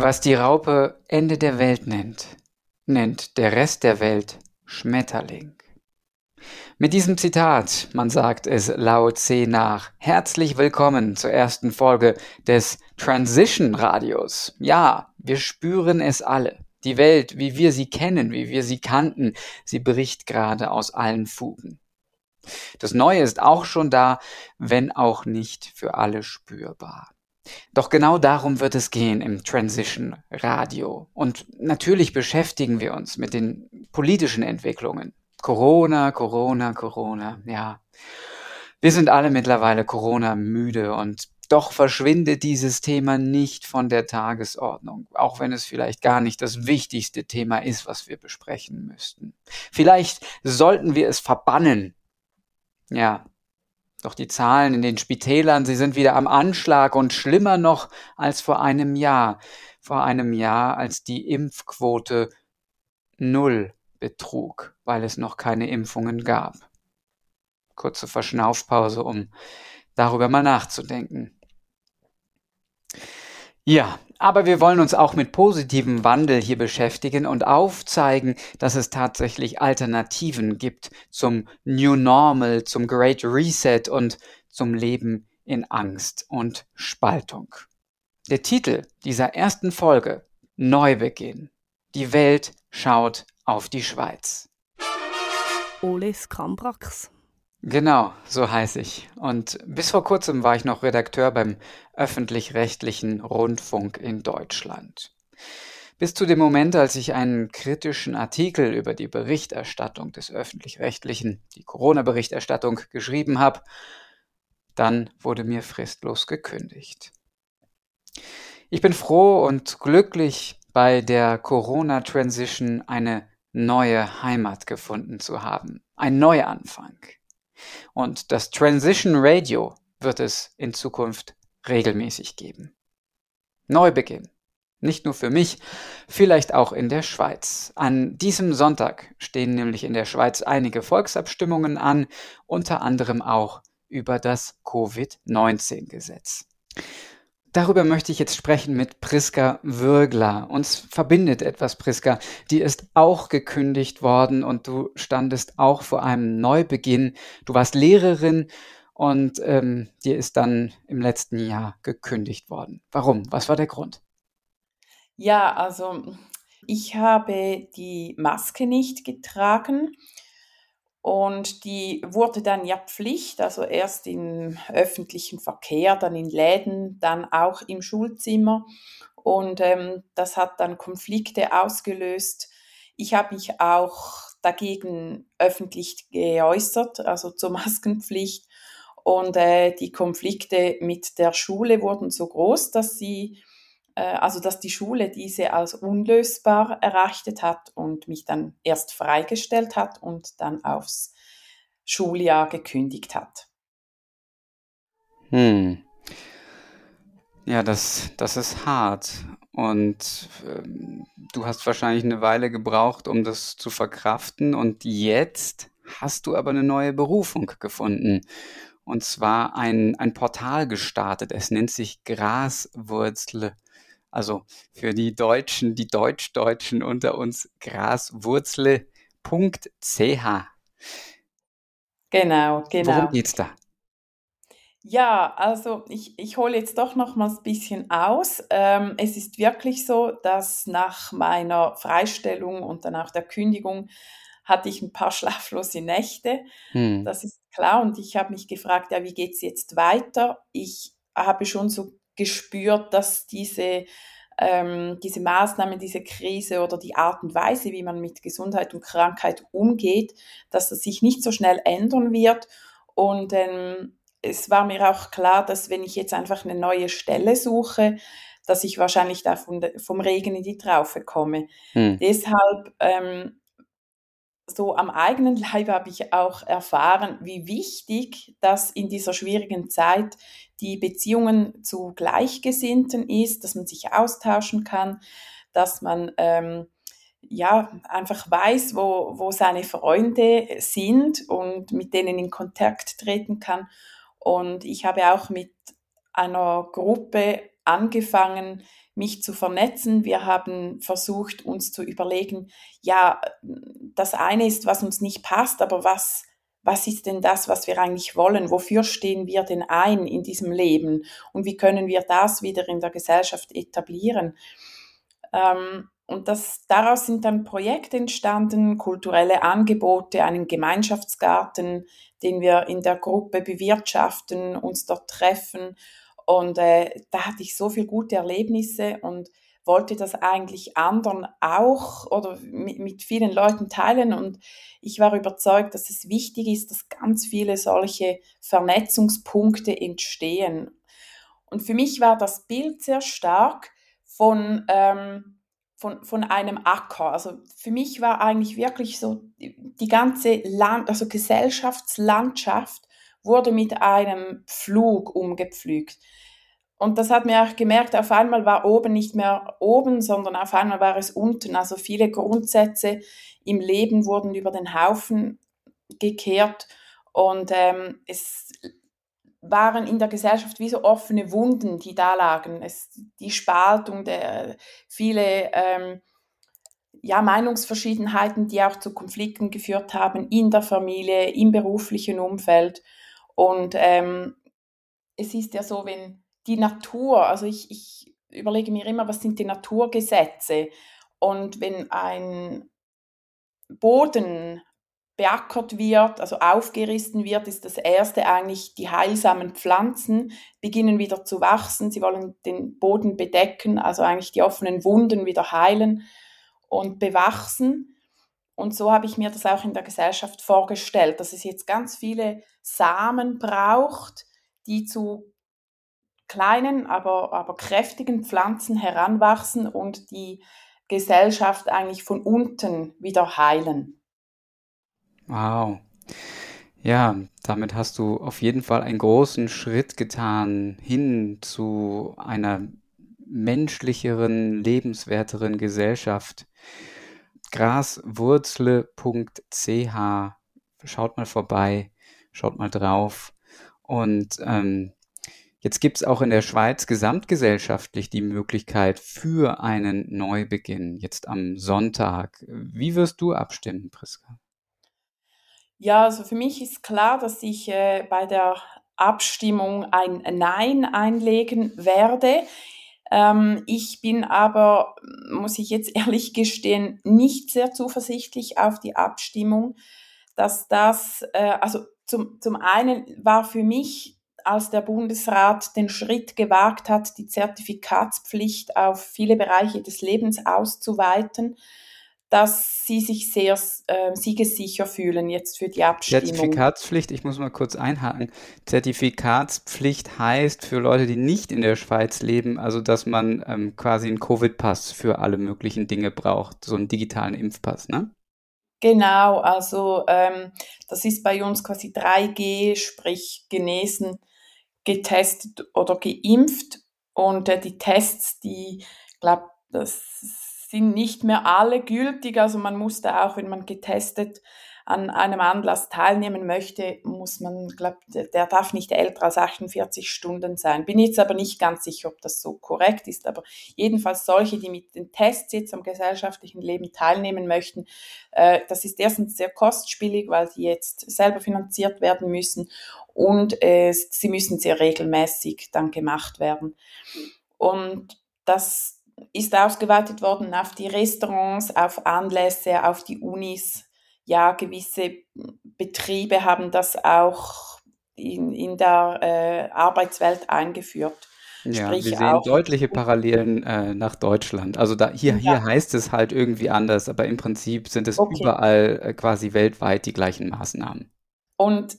Was die Raupe Ende der Welt nennt, nennt der Rest der Welt Schmetterling. Mit diesem Zitat, man sagt es Lao Tse nach, herzlich willkommen zur ersten Folge des Transition Radios. Ja, wir spüren es alle. Die Welt, wie wir sie kennen, wie wir sie kannten, sie bricht gerade aus allen Fugen. Das Neue ist auch schon da, wenn auch nicht für alle spürbar. Doch genau darum wird es gehen im Transition Radio. Und natürlich beschäftigen wir uns mit den politischen Entwicklungen. Corona, Corona, Corona, ja. Wir sind alle mittlerweile Corona müde und doch verschwindet dieses Thema nicht von der Tagesordnung, auch wenn es vielleicht gar nicht das wichtigste Thema ist, was wir besprechen müssten. Vielleicht sollten wir es verbannen. Ja, doch die Zahlen in den Spitälern, sie sind wieder am Anschlag und schlimmer noch als vor einem Jahr. Vor einem Jahr, als die Impfquote null betrug, weil es noch keine Impfungen gab. Kurze Verschnaufpause, um darüber mal nachzudenken. Ja, aber wir wollen uns auch mit positivem Wandel hier beschäftigen und aufzeigen, dass es tatsächlich Alternativen gibt zum New Normal, zum Great Reset und zum Leben in Angst und Spaltung. Der Titel dieser ersten Folge Neubeginn. Die Welt schaut auf die Schweiz. Ole Skambrax. Genau, so heiße ich. Und bis vor kurzem war ich noch Redakteur beim öffentlich-rechtlichen Rundfunk in Deutschland. Bis zu dem Moment, als ich einen kritischen Artikel über die Berichterstattung des öffentlich-rechtlichen, die Corona-Berichterstattung geschrieben habe, dann wurde mir fristlos gekündigt. Ich bin froh und glücklich, bei der Corona-Transition eine neue Heimat gefunden zu haben. Ein Neuanfang. Und das Transition Radio wird es in Zukunft regelmäßig geben. Neubeginn. Nicht nur für mich, vielleicht auch in der Schweiz. An diesem Sonntag stehen nämlich in der Schweiz einige Volksabstimmungen an, unter anderem auch über das Covid-19-Gesetz. Darüber möchte ich jetzt sprechen mit Priska Würgler. Uns verbindet etwas, Priska. Die ist auch gekündigt worden und du standest auch vor einem Neubeginn. Du warst Lehrerin und ähm, dir ist dann im letzten Jahr gekündigt worden. Warum? Was war der Grund? Ja, also ich habe die Maske nicht getragen und die wurde dann ja Pflicht, also erst im öffentlichen Verkehr, dann in Läden, dann auch im Schulzimmer. Und ähm, das hat dann Konflikte ausgelöst. Ich habe mich auch dagegen öffentlich geäußert, also zur Maskenpflicht. Und äh, die Konflikte mit der Schule wurden so groß, dass sie also dass die Schule diese als unlösbar erachtet hat und mich dann erst freigestellt hat und dann aufs Schuljahr gekündigt hat. Hm. Ja, das, das ist hart. Und ähm, du hast wahrscheinlich eine Weile gebraucht, um das zu verkraften. Und jetzt hast du aber eine neue Berufung gefunden. Und zwar ein, ein Portal gestartet. Es nennt sich Graswurzel also für die Deutschen, die Deutsch-Deutschen unter uns, graswurzle.ch. Genau, genau. Worum geht's da? Ja, also ich, ich hole jetzt doch noch mal ein bisschen aus. Ähm, es ist wirklich so, dass nach meiner Freistellung und dann auch der Kündigung hatte ich ein paar schlaflose Nächte. Hm. Das ist klar. Und ich habe mich gefragt, ja, wie geht's jetzt weiter? Ich habe schon so gespürt, dass diese, ähm, diese Maßnahmen, diese Krise oder die Art und Weise, wie man mit Gesundheit und Krankheit umgeht, dass das sich nicht so schnell ändern wird. Und ähm, es war mir auch klar, dass wenn ich jetzt einfach eine neue Stelle suche, dass ich wahrscheinlich da vom, vom Regen in die Traufe komme. Hm. Deshalb ähm, so am eigenen Leib habe ich auch erfahren, wie wichtig das in dieser schwierigen Zeit die Beziehungen zu Gleichgesinnten ist, dass man sich austauschen kann, dass man ähm, ja einfach weiß, wo, wo seine Freunde sind und mit denen in Kontakt treten kann. Und ich habe auch mit einer Gruppe angefangen, mich zu vernetzen. Wir haben versucht, uns zu überlegen, ja, das eine ist, was uns nicht passt, aber was, was ist denn das, was wir eigentlich wollen? Wofür stehen wir denn ein in diesem Leben? Und wie können wir das wieder in der Gesellschaft etablieren? Ähm, und das, daraus sind dann Projekte entstanden, kulturelle Angebote, einen Gemeinschaftsgarten, den wir in der Gruppe bewirtschaften, uns dort treffen. Und äh, da hatte ich so viele gute Erlebnisse und wollte das eigentlich anderen auch oder mit, mit vielen Leuten teilen. Und ich war überzeugt, dass es wichtig ist, dass ganz viele solche Vernetzungspunkte entstehen. Und für mich war das Bild sehr stark von... Ähm, von, von einem Acker. Also für mich war eigentlich wirklich so, die ganze Land, also Gesellschaftslandschaft wurde mit einem Flug umgepflügt. Und das hat mir auch gemerkt, auf einmal war oben nicht mehr oben, sondern auf einmal war es unten. Also viele Grundsätze im Leben wurden über den Haufen gekehrt und ähm, es waren in der Gesellschaft wie so offene Wunden, die da lagen. Es, die Spaltung, der, viele ähm, ja, Meinungsverschiedenheiten, die auch zu Konflikten geführt haben in der Familie, im beruflichen Umfeld. Und ähm, es ist ja so, wenn die Natur, also ich, ich überlege mir immer, was sind die Naturgesetze? Und wenn ein Boden beackert wird, also aufgerissen wird, ist das erste eigentlich, die heilsamen Pflanzen beginnen wieder zu wachsen. Sie wollen den Boden bedecken, also eigentlich die offenen Wunden wieder heilen und bewachsen. Und so habe ich mir das auch in der Gesellschaft vorgestellt, dass es jetzt ganz viele Samen braucht, die zu kleinen, aber, aber kräftigen Pflanzen heranwachsen und die Gesellschaft eigentlich von unten wieder heilen. Wow. Ja, damit hast du auf jeden Fall einen großen Schritt getan hin zu einer menschlicheren, lebenswerteren Gesellschaft. Graswurzle.ch Schaut mal vorbei, schaut mal drauf. Und ähm, jetzt gibt es auch in der Schweiz gesamtgesellschaftlich die Möglichkeit für einen Neubeginn, jetzt am Sonntag. Wie wirst du abstimmen, Priska? Ja, also für mich ist klar, dass ich äh, bei der Abstimmung ein Nein einlegen werde. Ähm, ich bin aber, muss ich jetzt ehrlich gestehen, nicht sehr zuversichtlich auf die Abstimmung, dass das, äh, also zum, zum einen war für mich, als der Bundesrat den Schritt gewagt hat, die Zertifikatspflicht auf viele Bereiche des Lebens auszuweiten, dass sie sich sehr äh, siegessicher fühlen jetzt für die Abstimmung. Zertifikatspflicht, ich muss mal kurz einhaken. Zertifikatspflicht heißt für Leute, die nicht in der Schweiz leben, also dass man ähm, quasi einen Covid-Pass für alle möglichen Dinge braucht, so einen digitalen Impfpass, ne? Genau, also ähm, das ist bei uns quasi 3G, sprich genesen, getestet oder geimpft. Und äh, die Tests, die, glaube das sind nicht mehr alle gültig. Also man musste auch, wenn man getestet an einem Anlass teilnehmen möchte, muss man, glaube der darf nicht älter als 48 Stunden sein. Bin jetzt aber nicht ganz sicher, ob das so korrekt ist. Aber jedenfalls solche, die mit den Tests jetzt am gesellschaftlichen Leben teilnehmen möchten, äh, das ist erstens sehr kostspielig, weil sie jetzt selber finanziert werden müssen und äh, sie müssen sehr regelmäßig dann gemacht werden. Und das, ist ausgeweitet worden auf die Restaurants, auf Anlässe, auf die Unis. Ja, gewisse Betriebe haben das auch in, in der äh, Arbeitswelt eingeführt. Ja, Sprich wir sehen deutliche Parallelen äh, nach Deutschland. Also da, hier, hier heißt es halt irgendwie anders, aber im Prinzip sind es okay. überall äh, quasi weltweit die gleichen Maßnahmen. Und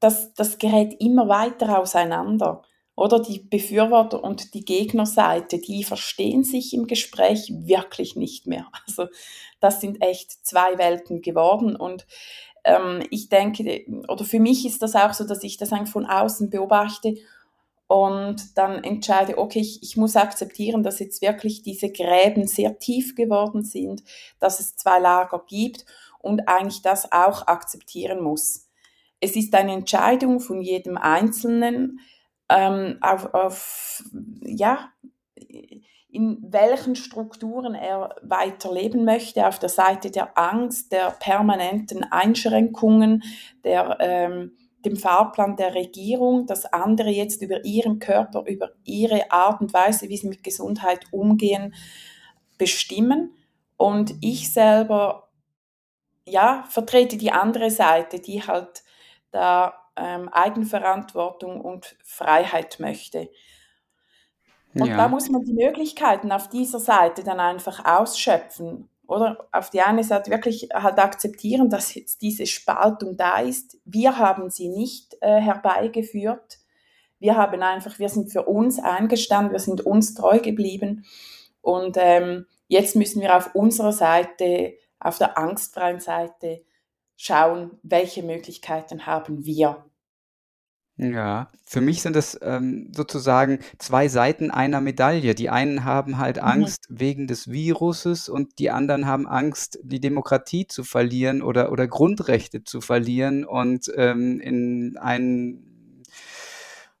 das, das gerät immer weiter auseinander. Oder die Befürworter und die Gegnerseite, die verstehen sich im Gespräch wirklich nicht mehr. Also das sind echt zwei Welten geworden. Und ähm, ich denke, oder für mich ist das auch so, dass ich das eigentlich von außen beobachte und dann entscheide, okay, ich, ich muss akzeptieren, dass jetzt wirklich diese Gräben sehr tief geworden sind, dass es zwei Lager gibt und eigentlich das auch akzeptieren muss. Es ist eine Entscheidung von jedem Einzelnen, ähm, auf, auf, ja, in welchen Strukturen er weiterleben möchte, auf der Seite der Angst, der permanenten Einschränkungen, der, ähm, dem Fahrplan der Regierung, dass andere jetzt über ihren Körper, über ihre Art und Weise, wie sie mit Gesundheit umgehen, bestimmen. Und ich selber, ja, vertrete die andere Seite, die halt da ähm, Eigenverantwortung und Freiheit möchte. Und ja. da muss man die Möglichkeiten auf dieser Seite dann einfach ausschöpfen. Oder auf die eine Seite wirklich halt akzeptieren, dass jetzt diese Spaltung da ist. Wir haben sie nicht äh, herbeigeführt. Wir haben einfach, wir sind für uns eingestanden, wir sind uns treu geblieben. Und ähm, jetzt müssen wir auf unserer Seite, auf der angstfreien Seite, schauen, welche Möglichkeiten haben wir. Ja, für mich sind das ähm, sozusagen zwei Seiten einer Medaille. Die einen haben halt Mhm. Angst wegen des Viruses und die anderen haben Angst, die Demokratie zu verlieren oder, oder Grundrechte zu verlieren und ähm, in einen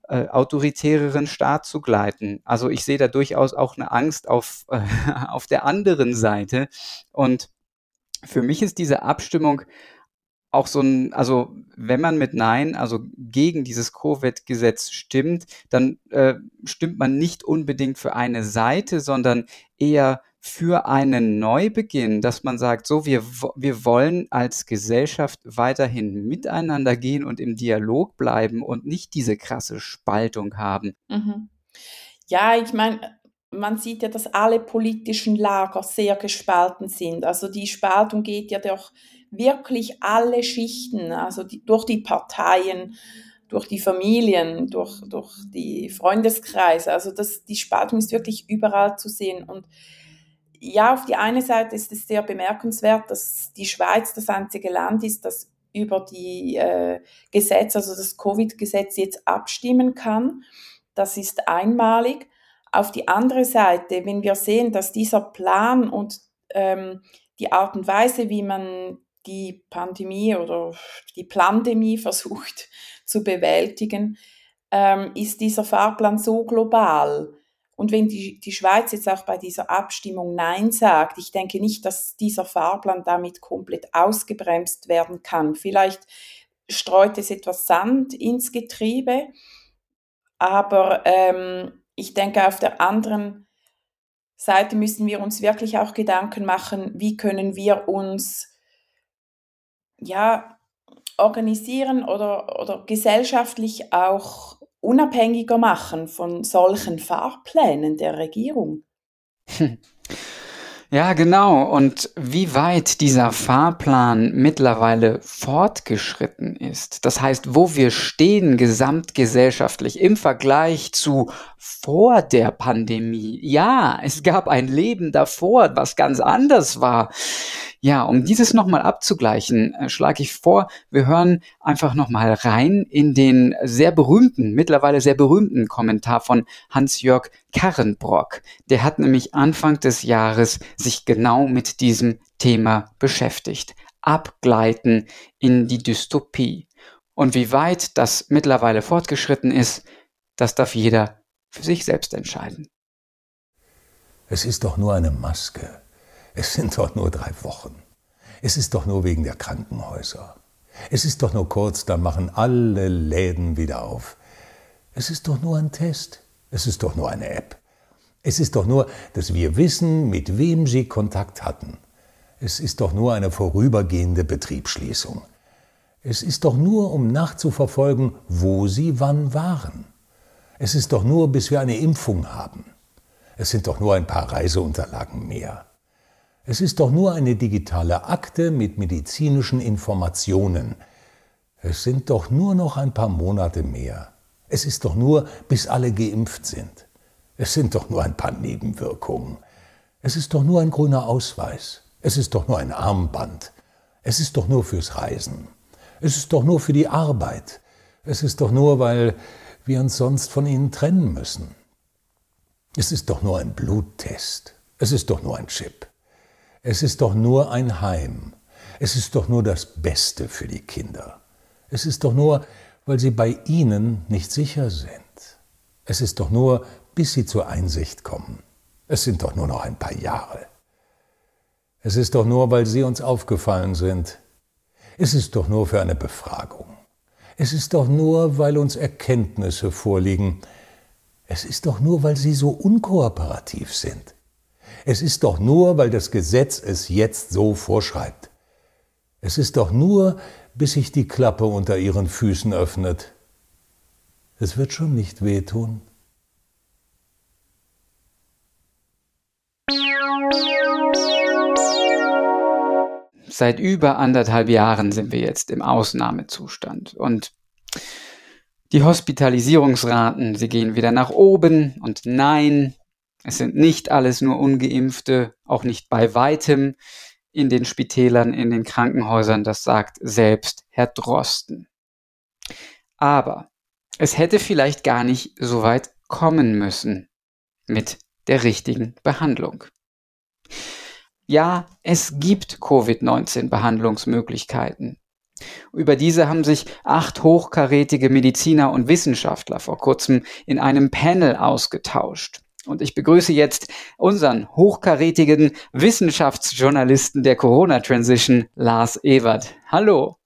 äh, autoritäreren Staat zu gleiten. Also ich sehe da durchaus auch eine Angst auf, äh, auf der anderen Seite. Und für mich ist diese Abstimmung auch so ein, also wenn man mit Nein, also gegen dieses Covid-Gesetz stimmt, dann äh, stimmt man nicht unbedingt für eine Seite, sondern eher für einen Neubeginn, dass man sagt, so, wir, wir wollen als Gesellschaft weiterhin miteinander gehen und im Dialog bleiben und nicht diese krasse Spaltung haben. Mhm. Ja, ich meine, man sieht ja, dass alle politischen Lager sehr gespalten sind. Also die Spaltung geht ja doch wirklich alle Schichten, also die, durch die Parteien, durch die Familien, durch, durch die Freundeskreise. Also das, die Spaltung ist wirklich überall zu sehen. Und ja, auf die eine Seite ist es sehr bemerkenswert, dass die Schweiz das einzige Land ist, das über die äh, Gesetze, also das Covid-Gesetz jetzt abstimmen kann. Das ist einmalig. Auf die andere Seite, wenn wir sehen, dass dieser Plan und ähm, die Art und Weise, wie man die Pandemie oder die Plandemie versucht zu bewältigen, ähm, ist dieser Fahrplan so global. Und wenn die, die Schweiz jetzt auch bei dieser Abstimmung Nein sagt, ich denke nicht, dass dieser Fahrplan damit komplett ausgebremst werden kann. Vielleicht streut es etwas Sand ins Getriebe, aber ähm, ich denke, auf der anderen Seite müssen wir uns wirklich auch Gedanken machen, wie können wir uns ja, organisieren oder, oder gesellschaftlich auch unabhängiger machen von solchen Fahrplänen der Regierung. Hm. Ja, genau. Und wie weit dieser Fahrplan mittlerweile fortgeschritten ist, das heißt, wo wir stehen gesamtgesellschaftlich im Vergleich zu vor der Pandemie. Ja, es gab ein Leben davor, was ganz anders war. Ja, um dieses nochmal abzugleichen, äh, schlage ich vor, wir hören einfach nochmal rein in den sehr berühmten, mittlerweile sehr berühmten Kommentar von Hans-Jörg Karrenbrock. Der hat nämlich Anfang des Jahres sich genau mit diesem Thema beschäftigt. Abgleiten in die Dystopie. Und wie weit das mittlerweile fortgeschritten ist, das darf jeder für sich selbst entscheiden. Es ist doch nur eine Maske. Es sind doch nur drei Wochen. Es ist doch nur wegen der Krankenhäuser. Es ist doch nur kurz, dann machen alle Läden wieder auf. Es ist doch nur ein Test. Es ist doch nur eine App. Es ist doch nur, dass wir wissen, mit wem Sie Kontakt hatten. Es ist doch nur eine vorübergehende Betriebsschließung. Es ist doch nur, um nachzuverfolgen, wo Sie wann waren. Es ist doch nur, bis wir eine Impfung haben. Es sind doch nur ein paar Reiseunterlagen mehr. Es ist doch nur eine digitale Akte mit medizinischen Informationen. Es sind doch nur noch ein paar Monate mehr. Es ist doch nur, bis alle geimpft sind. Es sind doch nur ein paar Nebenwirkungen. Es ist doch nur ein grüner Ausweis. Es ist doch nur ein Armband. Es ist doch nur fürs Reisen. Es ist doch nur für die Arbeit. Es ist doch nur, weil wir uns sonst von ihnen trennen müssen. Es ist doch nur ein Bluttest. Es ist doch nur ein Chip. Es ist doch nur ein Heim. Es ist doch nur das Beste für die Kinder. Es ist doch nur, weil sie bei ihnen nicht sicher sind. Es ist doch nur, bis sie zur Einsicht kommen. Es sind doch nur noch ein paar Jahre. Es ist doch nur, weil sie uns aufgefallen sind. Es ist doch nur für eine Befragung. Es ist doch nur, weil uns Erkenntnisse vorliegen. Es ist doch nur, weil sie so unkooperativ sind. Es ist doch nur, weil das Gesetz es jetzt so vorschreibt. Es ist doch nur, bis sich die Klappe unter ihren Füßen öffnet. Es wird schon nicht wehtun. Seit über anderthalb Jahren sind wir jetzt im Ausnahmezustand und die Hospitalisierungsraten, sie gehen wieder nach oben und nein, es sind nicht alles nur ungeimpfte, auch nicht bei weitem in den Spitälern, in den Krankenhäusern, das sagt selbst Herr Drosten. Aber es hätte vielleicht gar nicht so weit kommen müssen mit der richtigen Behandlung. Ja, es gibt Covid-19-Behandlungsmöglichkeiten. Über diese haben sich acht hochkarätige Mediziner und Wissenschaftler vor kurzem in einem Panel ausgetauscht. Und ich begrüße jetzt unseren hochkarätigen Wissenschaftsjournalisten der Corona Transition, Lars Ewert. Hallo.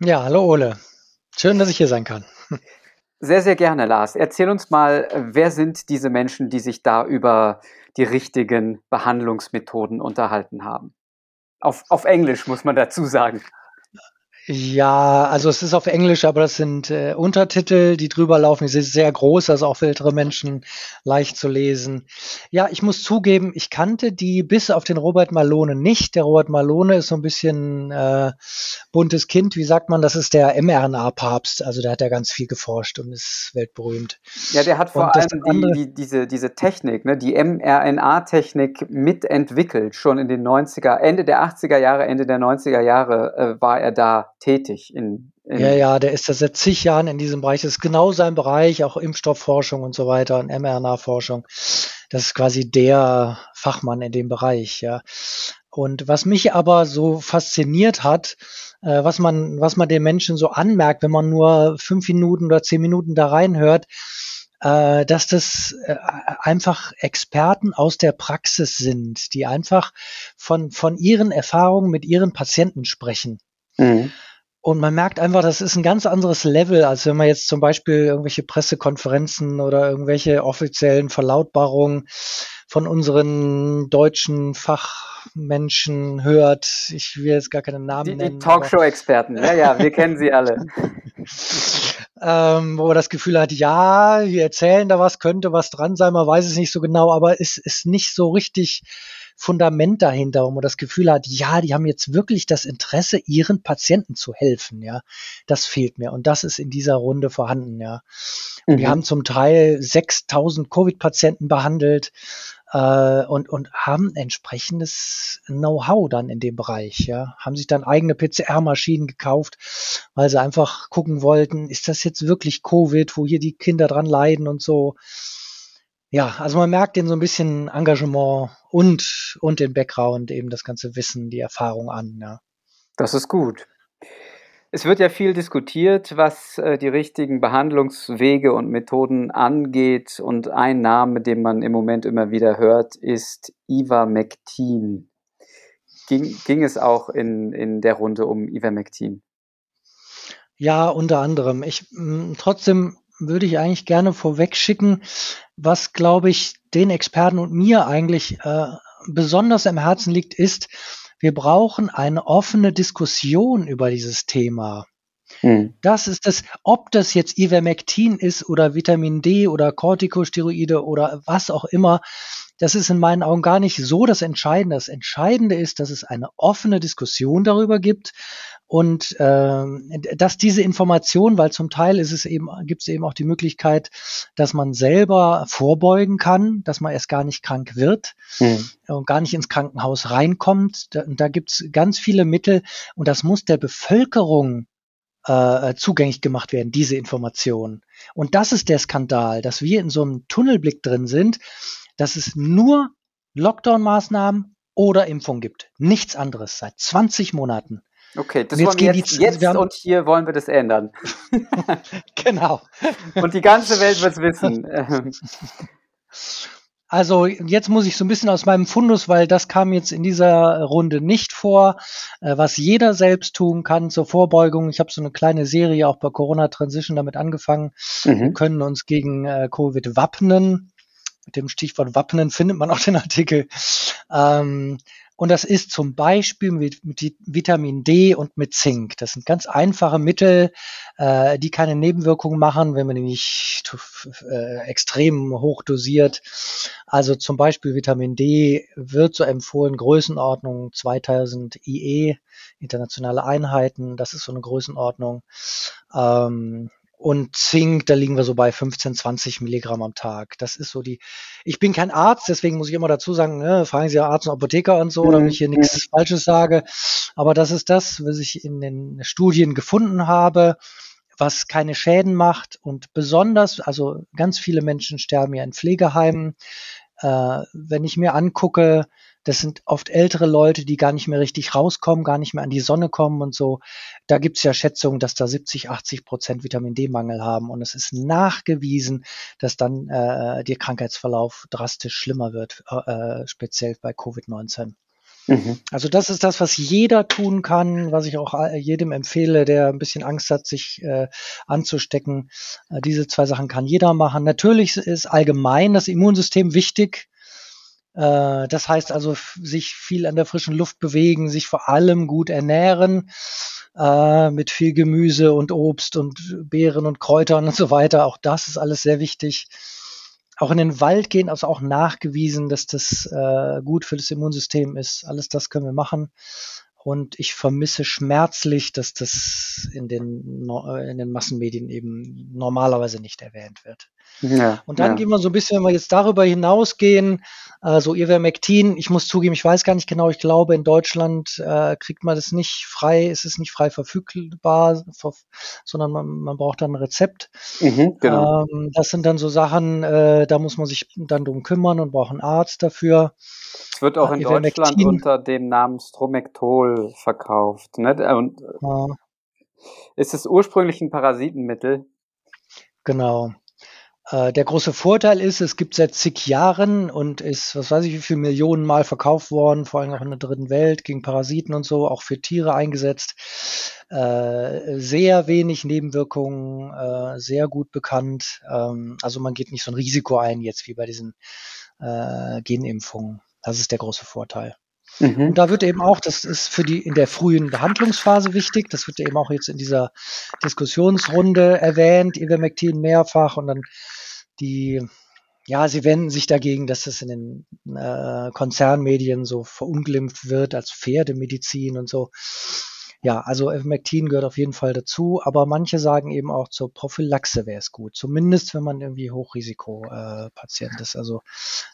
Ja, hallo Ole. Schön, dass ich hier sein kann. Sehr, sehr gerne, Lars. Erzähl uns mal, wer sind diese Menschen, die sich da über die richtigen Behandlungsmethoden unterhalten haben? Auf, auf Englisch muss man dazu sagen. Ja, also es ist auf Englisch, aber das sind äh, Untertitel, die drüber laufen. Die sind sehr groß, also auch für ältere Menschen leicht zu lesen. Ja, ich muss zugeben, ich kannte die bis auf den Robert Malone nicht. Der Robert Malone ist so ein bisschen äh, buntes Kind. Wie sagt man? Das ist der mRNA-Papst. Also da hat er ganz viel geforscht und ist weltberühmt. Ja, der hat vor allem die, die, diese, diese Technik, ne, die mRNA-Technik mitentwickelt. Schon in den 90er, Ende der 80er Jahre, Ende der 90er Jahre äh, war er da tätig in, in ja, ja, der ist da seit zig Jahren in diesem Bereich. Das ist genau sein Bereich, auch Impfstoffforschung und so weiter und mRNA-Forschung. Das ist quasi der Fachmann in dem Bereich, ja. Und was mich aber so fasziniert hat, äh, was man, was man den Menschen so anmerkt, wenn man nur fünf Minuten oder zehn Minuten da reinhört, äh, dass das äh, einfach Experten aus der Praxis sind, die einfach von, von ihren Erfahrungen mit ihren Patienten sprechen. Mhm. Und man merkt einfach, das ist ein ganz anderes Level, als wenn man jetzt zum Beispiel irgendwelche Pressekonferenzen oder irgendwelche offiziellen Verlautbarungen von unseren deutschen Fachmenschen hört. Ich will jetzt gar keinen Namen die, nennen. Die Talkshow-Experten, ja, ja, wir kennen sie alle. ähm, wo man das Gefühl hat, ja, wir erzählen da was, könnte was dran sein, man weiß es nicht so genau, aber es ist nicht so richtig Fundament dahinter, wo man das Gefühl hat, ja, die haben jetzt wirklich das Interesse, ihren Patienten zu helfen, ja. Das fehlt mir und das ist in dieser Runde vorhanden, ja. Mhm. Wir haben zum Teil 6000 Covid-Patienten behandelt äh, und, und haben entsprechendes Know-how dann in dem Bereich, ja. Haben sich dann eigene PCR-Maschinen gekauft, weil sie einfach gucken wollten, ist das jetzt wirklich Covid, wo hier die Kinder dran leiden und so. Ja, also man merkt den so ein bisschen Engagement und, und den Background, eben das ganze Wissen, die Erfahrung an, ja. Das ist gut. Es wird ja viel diskutiert, was äh, die richtigen Behandlungswege und Methoden angeht. Und ein Name, den man im Moment immer wieder hört, ist Ivermectin. Ging, ging es auch in, in der Runde um Ivermectin? Ja, unter anderem. Ich mh, trotzdem würde ich eigentlich gerne vorweg schicken, was, glaube ich, den Experten und mir eigentlich äh, besonders am Herzen liegt, ist, wir brauchen eine offene Diskussion über dieses Thema. Hm. Das ist das, ob das jetzt Ivermectin ist oder Vitamin D oder Corticosteroide oder was auch immer. Das ist in meinen Augen gar nicht so das Entscheidende. Das Entscheidende ist, dass es eine offene Diskussion darüber gibt und äh, dass diese Information, weil zum Teil ist es eben, gibt es eben auch die Möglichkeit, dass man selber vorbeugen kann, dass man erst gar nicht krank wird mhm. und gar nicht ins Krankenhaus reinkommt. Da, da gibt es ganz viele Mittel und das muss der Bevölkerung äh, zugänglich gemacht werden, diese Information. Und das ist der Skandal, dass wir in so einem Tunnelblick drin sind dass es nur Lockdown-Maßnahmen oder Impfung gibt. Nichts anderes seit 20 Monaten. Okay, das wollen wir jetzt, jetzt haben, und hier wollen wir das ändern. genau. und die ganze Welt wird es wissen. Also jetzt muss ich so ein bisschen aus meinem Fundus, weil das kam jetzt in dieser Runde nicht vor, äh, was jeder selbst tun kann zur Vorbeugung. Ich habe so eine kleine Serie auch bei Corona Transition damit angefangen. Mhm. Wir können uns gegen äh, Covid wappnen. Mit dem Stichwort Wappnen findet man auch den Artikel. Ähm, und das ist zum Beispiel mit, mit Vitamin D und mit Zink. Das sind ganz einfache Mittel, äh, die keine Nebenwirkungen machen, wenn man die nicht äh, extrem hoch dosiert. Also zum Beispiel Vitamin D wird so empfohlen, Größenordnung 2000 IE, internationale Einheiten. Das ist so eine Größenordnung. Ähm, und Zink, da liegen wir so bei 15, 20 Milligramm am Tag. Das ist so die. Ich bin kein Arzt, deswegen muss ich immer dazu sagen, ne, fragen Sie ja Arzt und Apotheker und so, damit ich hier nichts Falsches sage. Aber das ist das, was ich in den Studien gefunden habe, was keine Schäden macht und besonders, also ganz viele Menschen sterben ja in Pflegeheimen. Äh, wenn ich mir angucke, das sind oft ältere Leute, die gar nicht mehr richtig rauskommen, gar nicht mehr an die Sonne kommen und so. Da gibt's ja Schätzungen, dass da 70, 80 Prozent Vitamin D-Mangel haben. Und es ist nachgewiesen, dass dann äh, der Krankheitsverlauf drastisch schlimmer wird, äh, speziell bei Covid-19. Mhm. Also das ist das, was jeder tun kann, was ich auch jedem empfehle, der ein bisschen Angst hat, sich äh, anzustecken. Äh, diese zwei Sachen kann jeder machen. Natürlich ist allgemein das Immunsystem wichtig. Äh, das heißt also, sich viel an der frischen Luft bewegen, sich vor allem gut ernähren, äh, mit viel Gemüse und Obst und Beeren und Kräutern und so weiter. Auch das ist alles sehr wichtig. Auch in den Wald gehen, also auch nachgewiesen, dass das äh, gut für das Immunsystem ist. Alles das können wir machen. Und ich vermisse schmerzlich, dass das in den, in den Massenmedien eben normalerweise nicht erwähnt wird. Ja, und dann ja. gehen wir so ein bisschen, wenn wir jetzt darüber hinausgehen, äh, so Ivermectin, ich muss zugeben, ich weiß gar nicht genau, ich glaube, in Deutschland äh, kriegt man das nicht frei, ist es nicht frei verfügbar, sondern man, man braucht dann ein Rezept. Mhm, genau. ähm, das sind dann so Sachen, äh, da muss man sich dann drum kümmern und braucht einen Arzt dafür. Es wird auch in Deutschland unter dem Namen Stromectol verkauft. Ne? Und ja. ist es ursprünglich ein Parasitenmittel? Genau. Äh, der große Vorteil ist, es gibt seit zig Jahren und ist, was weiß ich, wie viele Millionen Mal verkauft worden, vor allem auch in der dritten Welt, gegen Parasiten und so, auch für Tiere eingesetzt. Äh, sehr wenig Nebenwirkungen, äh, sehr gut bekannt. Ähm, also man geht nicht so ein Risiko ein, jetzt wie bei diesen Genimpfungen. Das ist der große Vorteil. Mhm. Und da wird eben auch, das ist für die in der frühen Behandlungsphase wichtig, das wird eben auch jetzt in dieser Diskussionsrunde erwähnt, Ivermectin mehrfach und dann die, ja, sie wenden sich dagegen, dass das in den äh, Konzernmedien so verunglimpft wird als Pferdemedizin und so. Ja, also Ivermectin gehört auf jeden Fall dazu, aber manche sagen eben auch zur Prophylaxe wäre es gut. Zumindest wenn man irgendwie Hochrisikopatient äh, ist, also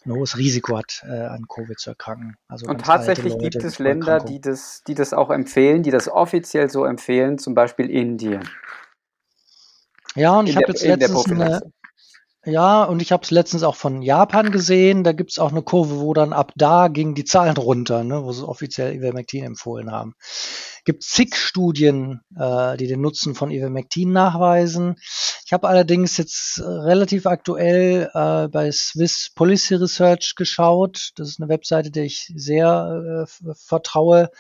ein hohes Risiko hat, äh, an Covid zu erkranken. Also Und tatsächlich gibt es Länder, die das, die das auch empfehlen, die das offiziell so empfehlen, zum Beispiel Indien. Ja, und ich habe jetzt letztens eine, ja, und ich habe es letztens auch von Japan gesehen. Da gibt's auch eine Kurve, wo dann ab da gingen die Zahlen runter, ne, wo sie offiziell Ivermectin empfohlen haben gibt zig Studien, äh, die den Nutzen von Ivermectin nachweisen. Ich habe allerdings jetzt äh, relativ aktuell äh, bei Swiss Policy Research geschaut. Das ist eine Webseite, der ich sehr äh, vertraue.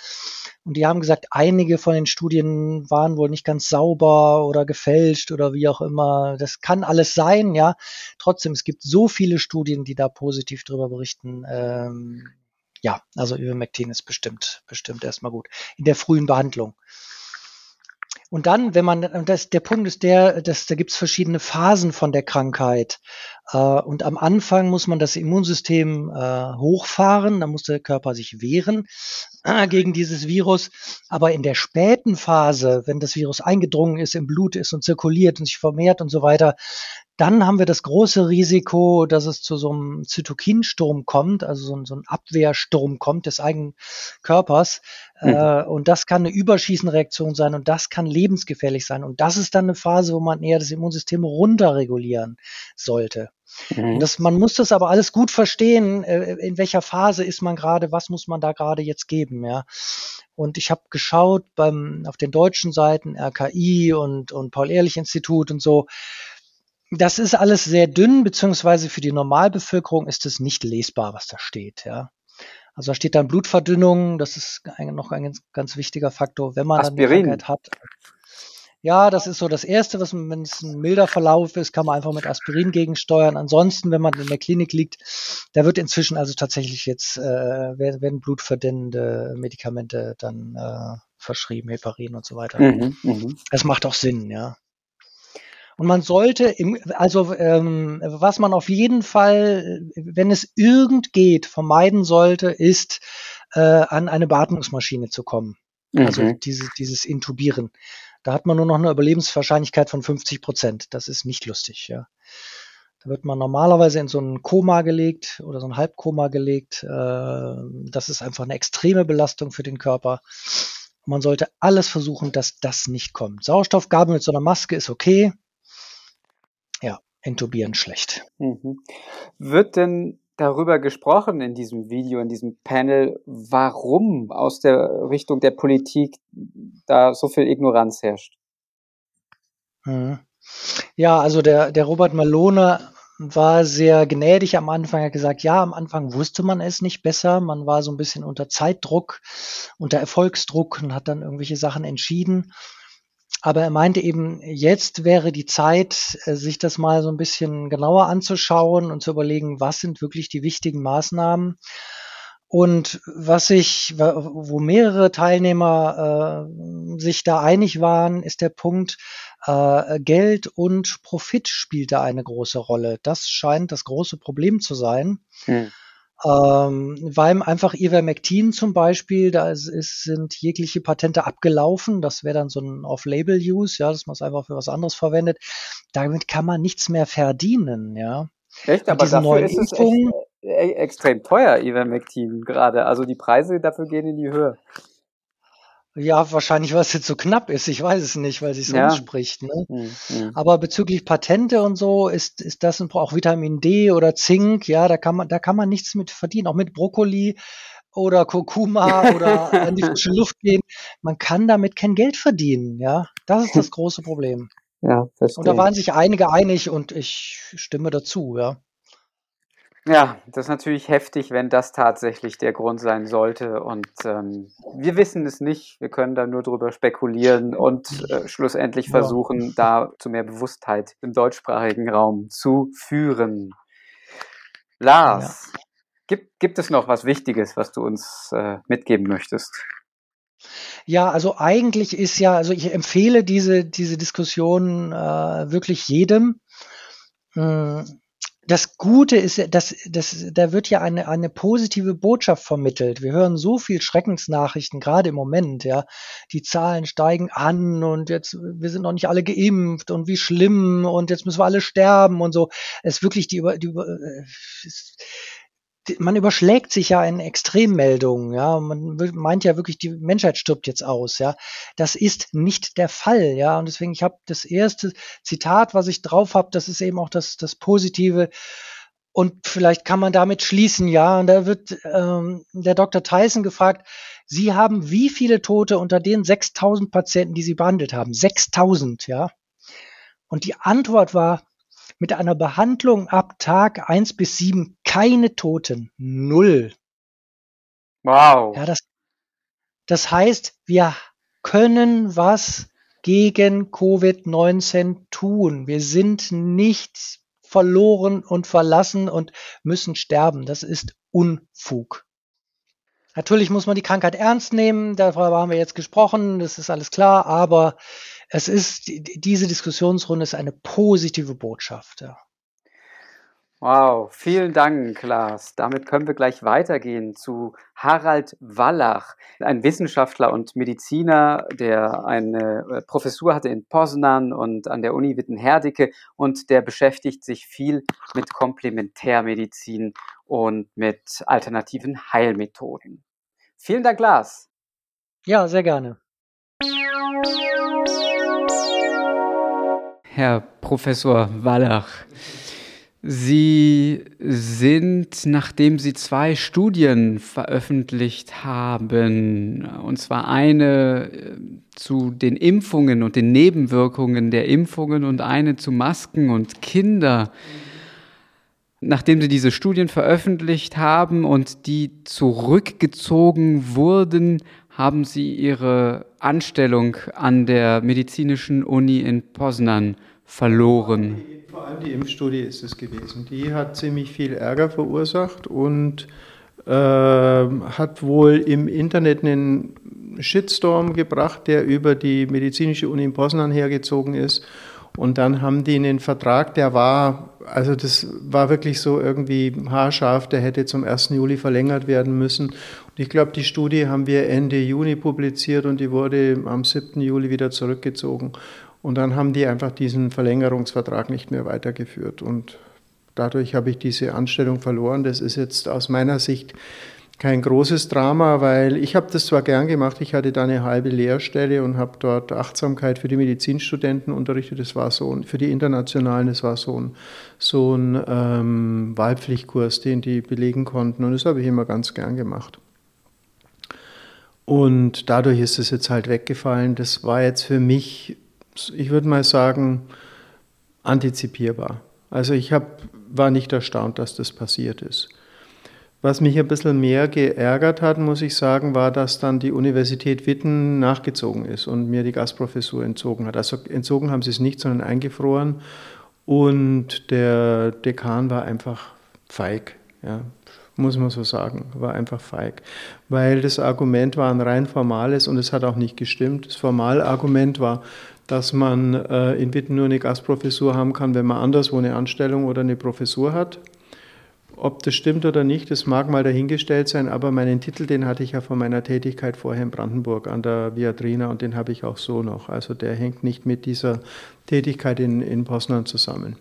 Und die haben gesagt, einige von den Studien waren wohl nicht ganz sauber oder gefälscht oder wie auch immer. Das kann alles sein, ja. Trotzdem, es gibt so viele Studien, die da positiv drüber berichten. Ähm, ja, also Ivermectin ist bestimmt, bestimmt erstmal gut. In der frühen Behandlung. Und dann, wenn man, das, der Punkt ist der, dass da gibt es verschiedene Phasen von der Krankheit. Äh, und am Anfang muss man das Immunsystem äh, hochfahren, da muss der Körper sich wehren gegen dieses Virus. Aber in der späten Phase, wenn das Virus eingedrungen ist, im Blut ist und zirkuliert und sich vermehrt und so weiter, dann haben wir das große Risiko, dass es zu so einem Zytokinsturm kommt, also so ein, so ein Abwehrsturm kommt des eigenen Körpers. Mhm. Äh, und das kann eine Überschießenreaktion sein und das kann lebensgefährlich sein. Und das ist dann eine Phase, wo man eher das Immunsystem runterregulieren sollte. Mhm. Das, man muss das aber alles gut verstehen, äh, in welcher Phase ist man gerade, was muss man da gerade jetzt geben, ja. Und ich habe geschaut beim, auf den deutschen Seiten, RKI und, und Paul-Ehrlich-Institut und so, das ist alles sehr dünn, beziehungsweise für die Normalbevölkerung ist es nicht lesbar, was da steht, ja. Also da steht dann Blutverdünnung, das ist ein, noch ein ganz, ganz, wichtiger Faktor, wenn man Aspirin. dann die Krankheit hat. Ja, das ist so das Erste, was wenn es ein milder Verlauf ist, kann man einfach mit Aspirin gegensteuern. Ansonsten, wenn man in der Klinik liegt, da wird inzwischen also tatsächlich jetzt äh, werden blutverdünnende Medikamente dann äh, verschrieben, Heparin und so weiter. Mhm, mh. Das macht auch Sinn, ja. Und man sollte, im, also ähm, was man auf jeden Fall, wenn es irgend geht, vermeiden sollte, ist äh, an eine Beatmungsmaschine zu kommen. Also mhm. Diese, dieses Intubieren. Da hat man nur noch eine Überlebenswahrscheinlichkeit von 50 Prozent. Das ist nicht lustig, ja. Da wird man normalerweise in so ein Koma gelegt oder so ein Halbkoma gelegt. Äh, das ist einfach eine extreme Belastung für den Körper. Man sollte alles versuchen, dass das nicht kommt. Sauerstoffgabe mit so einer Maske ist okay. Ja, intubieren schlecht. Mhm. Wird denn darüber gesprochen in diesem Video, in diesem Panel, warum aus der Richtung der Politik da so viel Ignoranz herrscht? Mhm. Ja, also der, der Robert Malone war sehr gnädig am Anfang, hat gesagt, ja, am Anfang wusste man es nicht besser, man war so ein bisschen unter Zeitdruck, unter Erfolgsdruck und hat dann irgendwelche Sachen entschieden. Aber er meinte eben, jetzt wäre die Zeit, äh, sich das mal so ein bisschen genauer anzuschauen und zu überlegen, was sind wirklich die wichtigen Maßnahmen. Und was ich, wo mehrere Teilnehmer äh, sich da einig waren, ist der Punkt, äh, Geld und Profit spielt da eine große Rolle. Das scheint das große Problem zu sein. Hm. Ähm, weil einfach Ivermectin zum Beispiel, da ist, ist, sind jegliche Patente abgelaufen. Das wäre dann so ein Off-Label-Use, ja, dass man es einfach für was anderes verwendet. Damit kann man nichts mehr verdienen, ja. Echt, aber dafür ist es echt, äh, extrem teuer, Ivermectin gerade. Also die Preise dafür gehen in die Höhe. Ja, wahrscheinlich, weil es jetzt so knapp ist. Ich weiß es nicht, weil sich so ja. spricht. Ne? Mhm. Aber bezüglich Patente und so ist, ist das ein, auch Vitamin D oder Zink. Ja, da kann man, da kann man nichts mit verdienen. Auch mit Brokkoli oder Kurkuma oder an die frische Luft gehen. Man kann damit kein Geld verdienen. Ja, das ist das große Problem. Ja, verstehe. Und da waren sich einige einig und ich stimme dazu. Ja. Ja, das ist natürlich heftig, wenn das tatsächlich der Grund sein sollte. Und ähm, wir wissen es nicht. Wir können da nur drüber spekulieren und äh, schlussendlich versuchen, da zu mehr Bewusstheit im deutschsprachigen Raum zu führen. Lars, ja. gibt, gibt es noch was Wichtiges, was du uns äh, mitgeben möchtest? Ja, also eigentlich ist ja, also ich empfehle diese, diese Diskussion äh, wirklich jedem. Hm das Gute ist, dass, dass da wird ja eine, eine positive Botschaft vermittelt. Wir hören so viel Schreckensnachrichten, gerade im Moment, ja. Die Zahlen steigen an und jetzt, wir sind noch nicht alle geimpft und wie schlimm und jetzt müssen wir alle sterben und so. Es ist wirklich die, die, die man überschlägt sich ja in Extremmeldungen, ja. Man meint ja wirklich, die Menschheit stirbt jetzt aus, ja. Das ist nicht der Fall, ja. Und deswegen, ich habe das erste Zitat, was ich drauf habe, das ist eben auch das, das Positive. Und vielleicht kann man damit schließen, ja. Und da wird ähm, der Dr. Tyson gefragt, Sie haben wie viele Tote unter den 6000 Patienten, die Sie behandelt haben? 6000, ja. Und die Antwort war, mit einer Behandlung ab Tag eins bis sieben keine Toten. Null. Wow. Ja, das, das heißt, wir können was gegen Covid-19 tun. Wir sind nicht verloren und verlassen und müssen sterben. Das ist Unfug. Natürlich muss man die Krankheit ernst nehmen, darüber haben wir jetzt gesprochen, das ist alles klar, aber es ist, diese Diskussionsrunde ist eine positive Botschaft. Ja. Wow, vielen Dank, Lars. Damit können wir gleich weitergehen zu Harald Wallach, ein Wissenschaftler und Mediziner, der eine äh, Professur hatte in Poznan und an der Uni Witten-Herdecke und der beschäftigt sich viel mit Komplementärmedizin und mit alternativen Heilmethoden. Vielen Dank, Lars. Ja, sehr gerne. Herr Professor Wallach. Sie sind, nachdem Sie zwei Studien veröffentlicht haben, und zwar eine, zu den Impfungen und den Nebenwirkungen der Impfungen und eine zu Masken und Kinder. Nachdem sie diese Studien veröffentlicht haben und die zurückgezogen wurden, haben sie ihre Anstellung an der medizinischen Uni in Poznan verloren. Vor allem die Impfstudie ist es gewesen. Die hat ziemlich viel Ärger verursacht und äh, hat wohl im Internet einen Shitstorm gebracht, der über die medizinische Uni in Poznan hergezogen ist. Und dann haben die einen Vertrag, der war, also das war wirklich so irgendwie haarscharf, der hätte zum 1. Juli verlängert werden müssen. Und ich glaube, die Studie haben wir Ende Juni publiziert und die wurde am 7. Juli wieder zurückgezogen. Und dann haben die einfach diesen Verlängerungsvertrag nicht mehr weitergeführt. Und dadurch habe ich diese Anstellung verloren. Das ist jetzt aus meiner Sicht kein großes Drama, weil ich habe das zwar gern gemacht, ich hatte da eine halbe Lehrstelle und habe dort Achtsamkeit für die Medizinstudenten unterrichtet. Das war so, für die Internationalen, das war so ein, so ein ähm, Wahlpflichtkurs, den die belegen konnten. Und das habe ich immer ganz gern gemacht. Und dadurch ist es jetzt halt weggefallen. Das war jetzt für mich, ich würde mal sagen, antizipierbar. Also ich hab, war nicht erstaunt, dass das passiert ist. Was mich ein bisschen mehr geärgert hat, muss ich sagen, war, dass dann die Universität Witten nachgezogen ist und mir die Gastprofessur entzogen hat. Also entzogen haben sie es nicht, sondern eingefroren. Und der Dekan war einfach feig, ja, muss man so sagen, war einfach feig. Weil das Argument war ein rein formales und es hat auch nicht gestimmt. Das Formalargument war, dass man äh, in Witten nur eine Gastprofessur haben kann, wenn man anderswo eine Anstellung oder eine Professur hat. Ob das stimmt oder nicht, das mag mal dahingestellt sein, aber meinen Titel, den hatte ich ja von meiner Tätigkeit vorher in Brandenburg an der Viadrina und den habe ich auch so noch. Also der hängt nicht mit dieser Tätigkeit in, in Poznan zusammen.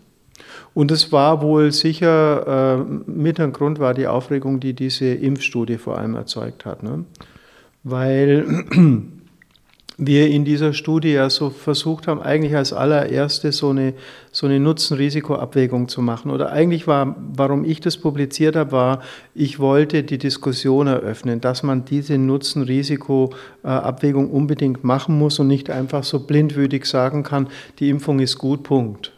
Und es war wohl sicher, äh, mit ein Grund war die Aufregung, die diese Impfstudie vor allem erzeugt hat. Ne? Weil wir in dieser Studie ja so versucht haben, eigentlich als allererste so eine, so eine Nutzen-Risiko-Abwägung zu machen. Oder eigentlich war, warum ich das publiziert habe, war, ich wollte die Diskussion eröffnen, dass man diese Nutzen-Risiko-Abwägung unbedingt machen muss und nicht einfach so blindwütig sagen kann, die Impfung ist gut, Punkt.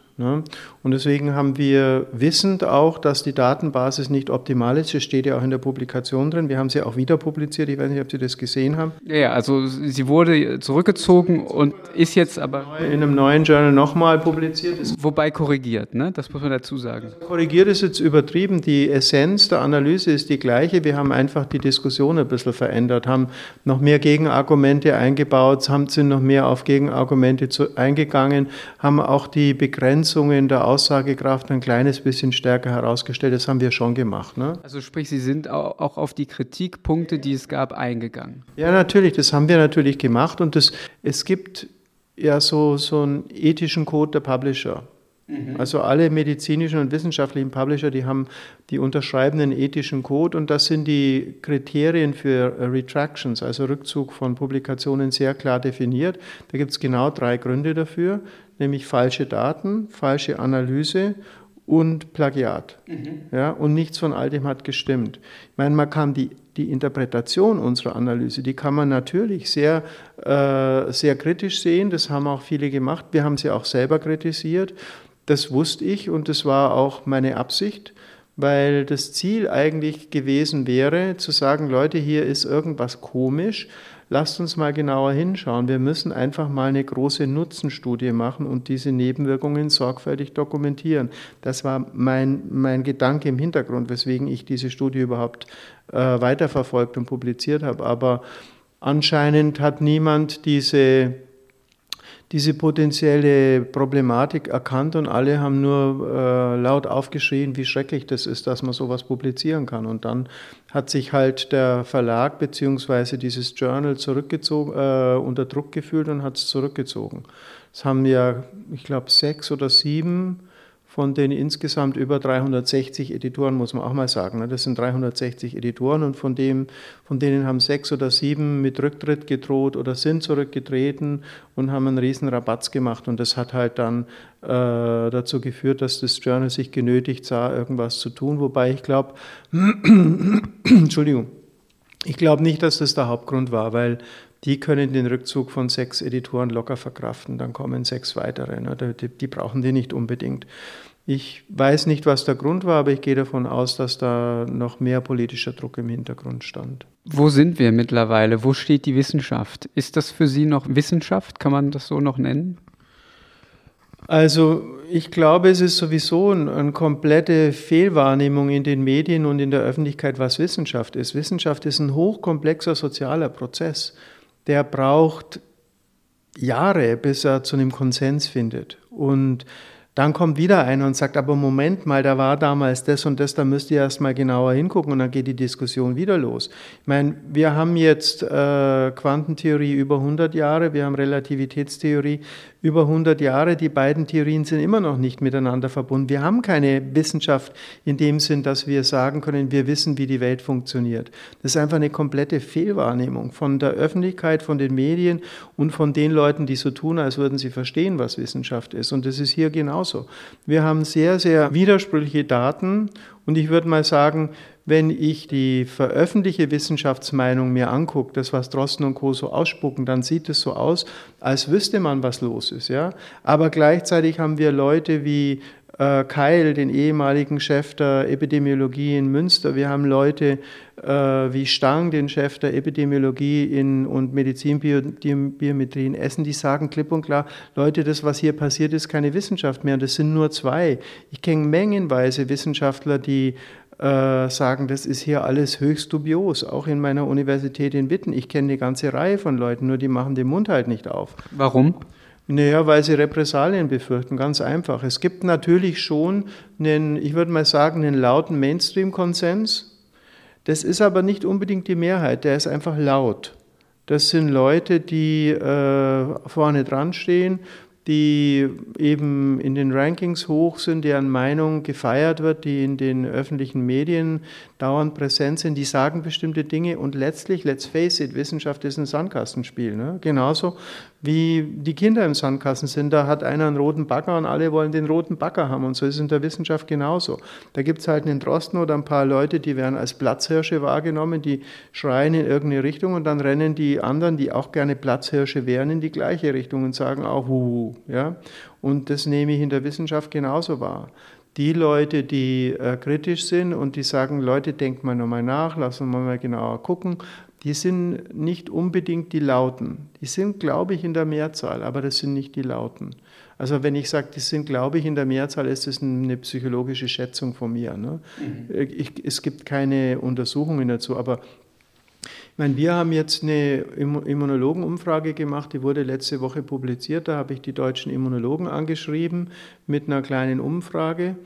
Und deswegen haben wir wissend auch, dass die Datenbasis nicht optimal ist. Das steht ja auch in der Publikation drin. Wir haben sie auch wieder publiziert. Ich weiß nicht, ob Sie das gesehen haben. Ja, also sie wurde zurückgezogen und ist jetzt aber in einem neuen Journal nochmal publiziert. Wobei korrigiert, ne? Das muss man dazu sagen. Korrigiert ist jetzt übertrieben. Die Essenz der Analyse ist die gleiche. Wir haben einfach die Diskussion ein bisschen verändert, haben noch mehr Gegenargumente eingebaut, haben, sind noch mehr auf Gegenargumente eingegangen, haben auch die Begrenzungen der Aussagekraft ein kleines bisschen stärker herausgestellt. Das haben wir schon gemacht. Ne? Also sprich, Sie sind auch auf die Kritikpunkte, die es gab, eingegangen. Ja, natürlich, das haben wir natürlich gemacht. Und das, es gibt ja so, so einen ethischen Code der Publisher. Mhm. Also alle medizinischen und wissenschaftlichen Publisher, die haben, die unterschreiben einen ethischen Code und das sind die Kriterien für Retractions, also Rückzug von Publikationen sehr klar definiert. Da gibt es genau drei Gründe dafür nämlich falsche Daten, falsche Analyse und Plagiat. Mhm. Ja, und nichts von all dem hat gestimmt. Ich meine, man kann die, die Interpretation unserer Analyse, die kann man natürlich sehr, äh, sehr kritisch sehen. Das haben auch viele gemacht. Wir haben sie auch selber kritisiert. Das wusste ich und das war auch meine Absicht, weil das Ziel eigentlich gewesen wäre, zu sagen, Leute, hier ist irgendwas komisch lasst uns mal genauer hinschauen. Wir müssen einfach mal eine große Nutzenstudie machen und diese Nebenwirkungen sorgfältig dokumentieren. Das war mein, mein Gedanke im Hintergrund, weswegen ich diese Studie überhaupt äh, weiterverfolgt und publiziert habe. Aber anscheinend hat niemand diese diese potenzielle Problematik erkannt und alle haben nur äh, laut aufgeschrien, wie schrecklich das ist, dass man sowas publizieren kann. Und dann hat sich halt der Verlag beziehungsweise dieses Journal zurückgezogen, äh, unter Druck gefühlt und hat es zurückgezogen. Es haben ja, ich glaube, sechs oder sieben von den insgesamt über 360 Editoren, muss man auch mal sagen. Ne? Das sind 360 Editoren und von, dem, von denen haben sechs oder sieben mit Rücktritt gedroht oder sind zurückgetreten und haben einen riesen Rabatz gemacht. Und das hat halt dann äh, dazu geführt, dass das Journal sich genötigt sah, irgendwas zu tun. Wobei ich glaube, Entschuldigung, ich glaube nicht, dass das der Hauptgrund war, weil die können den Rückzug von sechs Editoren locker verkraften. Dann kommen sechs weitere. Ne? Die, die brauchen die nicht unbedingt. Ich weiß nicht, was der Grund war, aber ich gehe davon aus, dass da noch mehr politischer Druck im Hintergrund stand. Wo sind wir mittlerweile? Wo steht die Wissenschaft? Ist das für Sie noch Wissenschaft? Kann man das so noch nennen? Also ich glaube, es ist sowieso eine, eine komplette Fehlwahrnehmung in den Medien und in der Öffentlichkeit, was Wissenschaft ist. Wissenschaft ist ein hochkomplexer sozialer Prozess. Der braucht Jahre, bis er zu einem Konsens findet. Und dann kommt wieder einer und sagt, aber Moment mal, da war damals das und das, da müsst ihr erst mal genauer hingucken und dann geht die Diskussion wieder los. Ich meine, wir haben jetzt äh, Quantentheorie über 100 Jahre, wir haben Relativitätstheorie über 100 Jahre. Die beiden Theorien sind immer noch nicht miteinander verbunden. Wir haben keine Wissenschaft in dem Sinn, dass wir sagen können, wir wissen, wie die Welt funktioniert. Das ist einfach eine komplette Fehlwahrnehmung von der Öffentlichkeit, von den Medien und von den Leuten, die so tun, als würden sie verstehen, was Wissenschaft ist. Und das ist hier genauso. Wir haben sehr, sehr widersprüchliche Daten und ich würde mal sagen, wenn ich die veröffentlichte Wissenschaftsmeinung mir angucke, das, was Drosten und Co. so ausspucken, dann sieht es so aus, als wüsste man, was los ist. Ja? Aber gleichzeitig haben wir Leute wie äh, Keil, den ehemaligen Chef der Epidemiologie in Münster. Wir haben Leute äh, wie Stang, den Chef der Epidemiologie in, und Medizinbiometrie in Essen, die sagen klipp und klar, Leute, das, was hier passiert, ist keine Wissenschaft mehr. Das sind nur zwei. Ich kenne mengenweise Wissenschaftler, die äh, sagen, das ist hier alles höchst dubios, auch in meiner Universität in Witten. Ich kenne eine ganze Reihe von Leuten, nur die machen den Mund halt nicht auf. Warum? Naja, weil sie Repressalien befürchten, ganz einfach. Es gibt natürlich schon einen, ich würde mal sagen, einen lauten Mainstream-Konsens. Das ist aber nicht unbedingt die Mehrheit, der ist einfach laut. Das sind Leute, die äh, vorne dran stehen, die eben in den Rankings hoch sind, deren Meinung gefeiert wird, die in den öffentlichen Medien dauernd präsent sind, die sagen bestimmte Dinge und letztlich, let's face it, Wissenschaft ist ein Sandkastenspiel. Ne? Genauso wie die Kinder im Sandkasten sind, da hat einer einen roten Bagger und alle wollen den roten Bagger haben und so ist es in der Wissenschaft genauso. Da gibt es halt einen Drosten oder ein paar Leute, die werden als Platzhirsche wahrgenommen, die schreien in irgendeine Richtung und dann rennen die anderen, die auch gerne Platzhirsche wären, in die gleiche Richtung und sagen auch Huhu. Ja? Und das nehme ich in der Wissenschaft genauso wahr die Leute, die äh, kritisch sind und die sagen, Leute, denkt mal nochmal nach, lassen wir mal genauer gucken, die sind nicht unbedingt die Lauten. Die sind, glaube ich, in der Mehrzahl, aber das sind nicht die Lauten. Also wenn ich sage, die sind, glaube ich, in der Mehrzahl, ist das eine psychologische Schätzung von mir. Ne? Mhm. Ich, es gibt keine Untersuchungen dazu, aber meine, wir haben jetzt eine Immunologenumfrage gemacht, die wurde letzte Woche publiziert. Da habe ich die deutschen Immunologen angeschrieben mit einer kleinen Umfrage.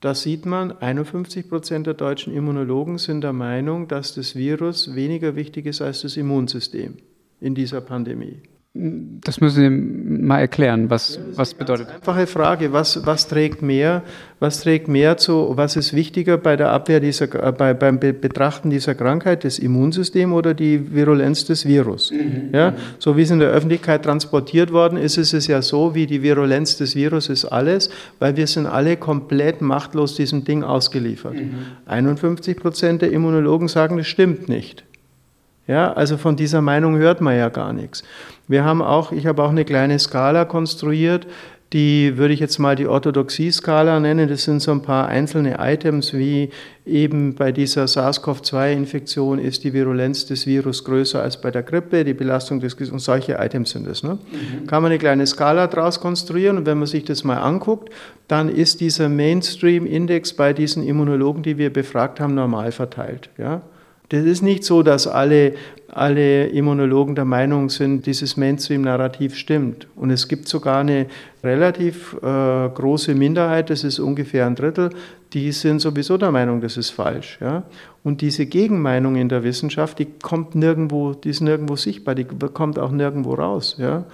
Da sieht man, 51 Prozent der deutschen Immunologen sind der Meinung, dass das Virus weniger wichtig ist als das Immunsystem in dieser Pandemie. Das müssen Sie mal erklären. Was, was bedeutet das? Einfache Frage. Was, was trägt mehr? Was trägt mehr zu? Was ist wichtiger bei der Abwehr dieser, äh, bei, beim Betrachten dieser Krankheit? Das Immunsystem oder die Virulenz des Virus? Mhm. Ja? So wie es in der Öffentlichkeit transportiert worden ist, ist es ja so, wie die Virulenz des Virus ist alles, weil wir sind alle komplett machtlos diesem Ding ausgeliefert. Mhm. 51 Prozent der Immunologen sagen, das stimmt nicht. Ja, also von dieser Meinung hört man ja gar nichts. Wir haben auch, ich habe auch eine kleine Skala konstruiert, die würde ich jetzt mal die Orthodoxie-Skala nennen. Das sind so ein paar einzelne Items, wie eben bei dieser SARS-CoV-2-Infektion ist die Virulenz des Virus größer als bei der Grippe, die Belastung des und solche Items sind es. Ne? Mhm. Kann man eine kleine Skala daraus konstruieren und wenn man sich das mal anguckt, dann ist dieser Mainstream-Index bei diesen Immunologen, die wir befragt haben, normal verteilt. Ja? Das ist nicht so, dass alle, alle Immunologen der Meinung sind, dieses Mainstream-Narrativ stimmt. Und es gibt sogar eine relativ äh, große Minderheit, das ist ungefähr ein Drittel, die sind sowieso der Meinung, das ist falsch. Ja? Und diese Gegenmeinung in der Wissenschaft, die kommt nirgendwo, die ist nirgendwo sichtbar, die kommt auch nirgendwo raus. Ja?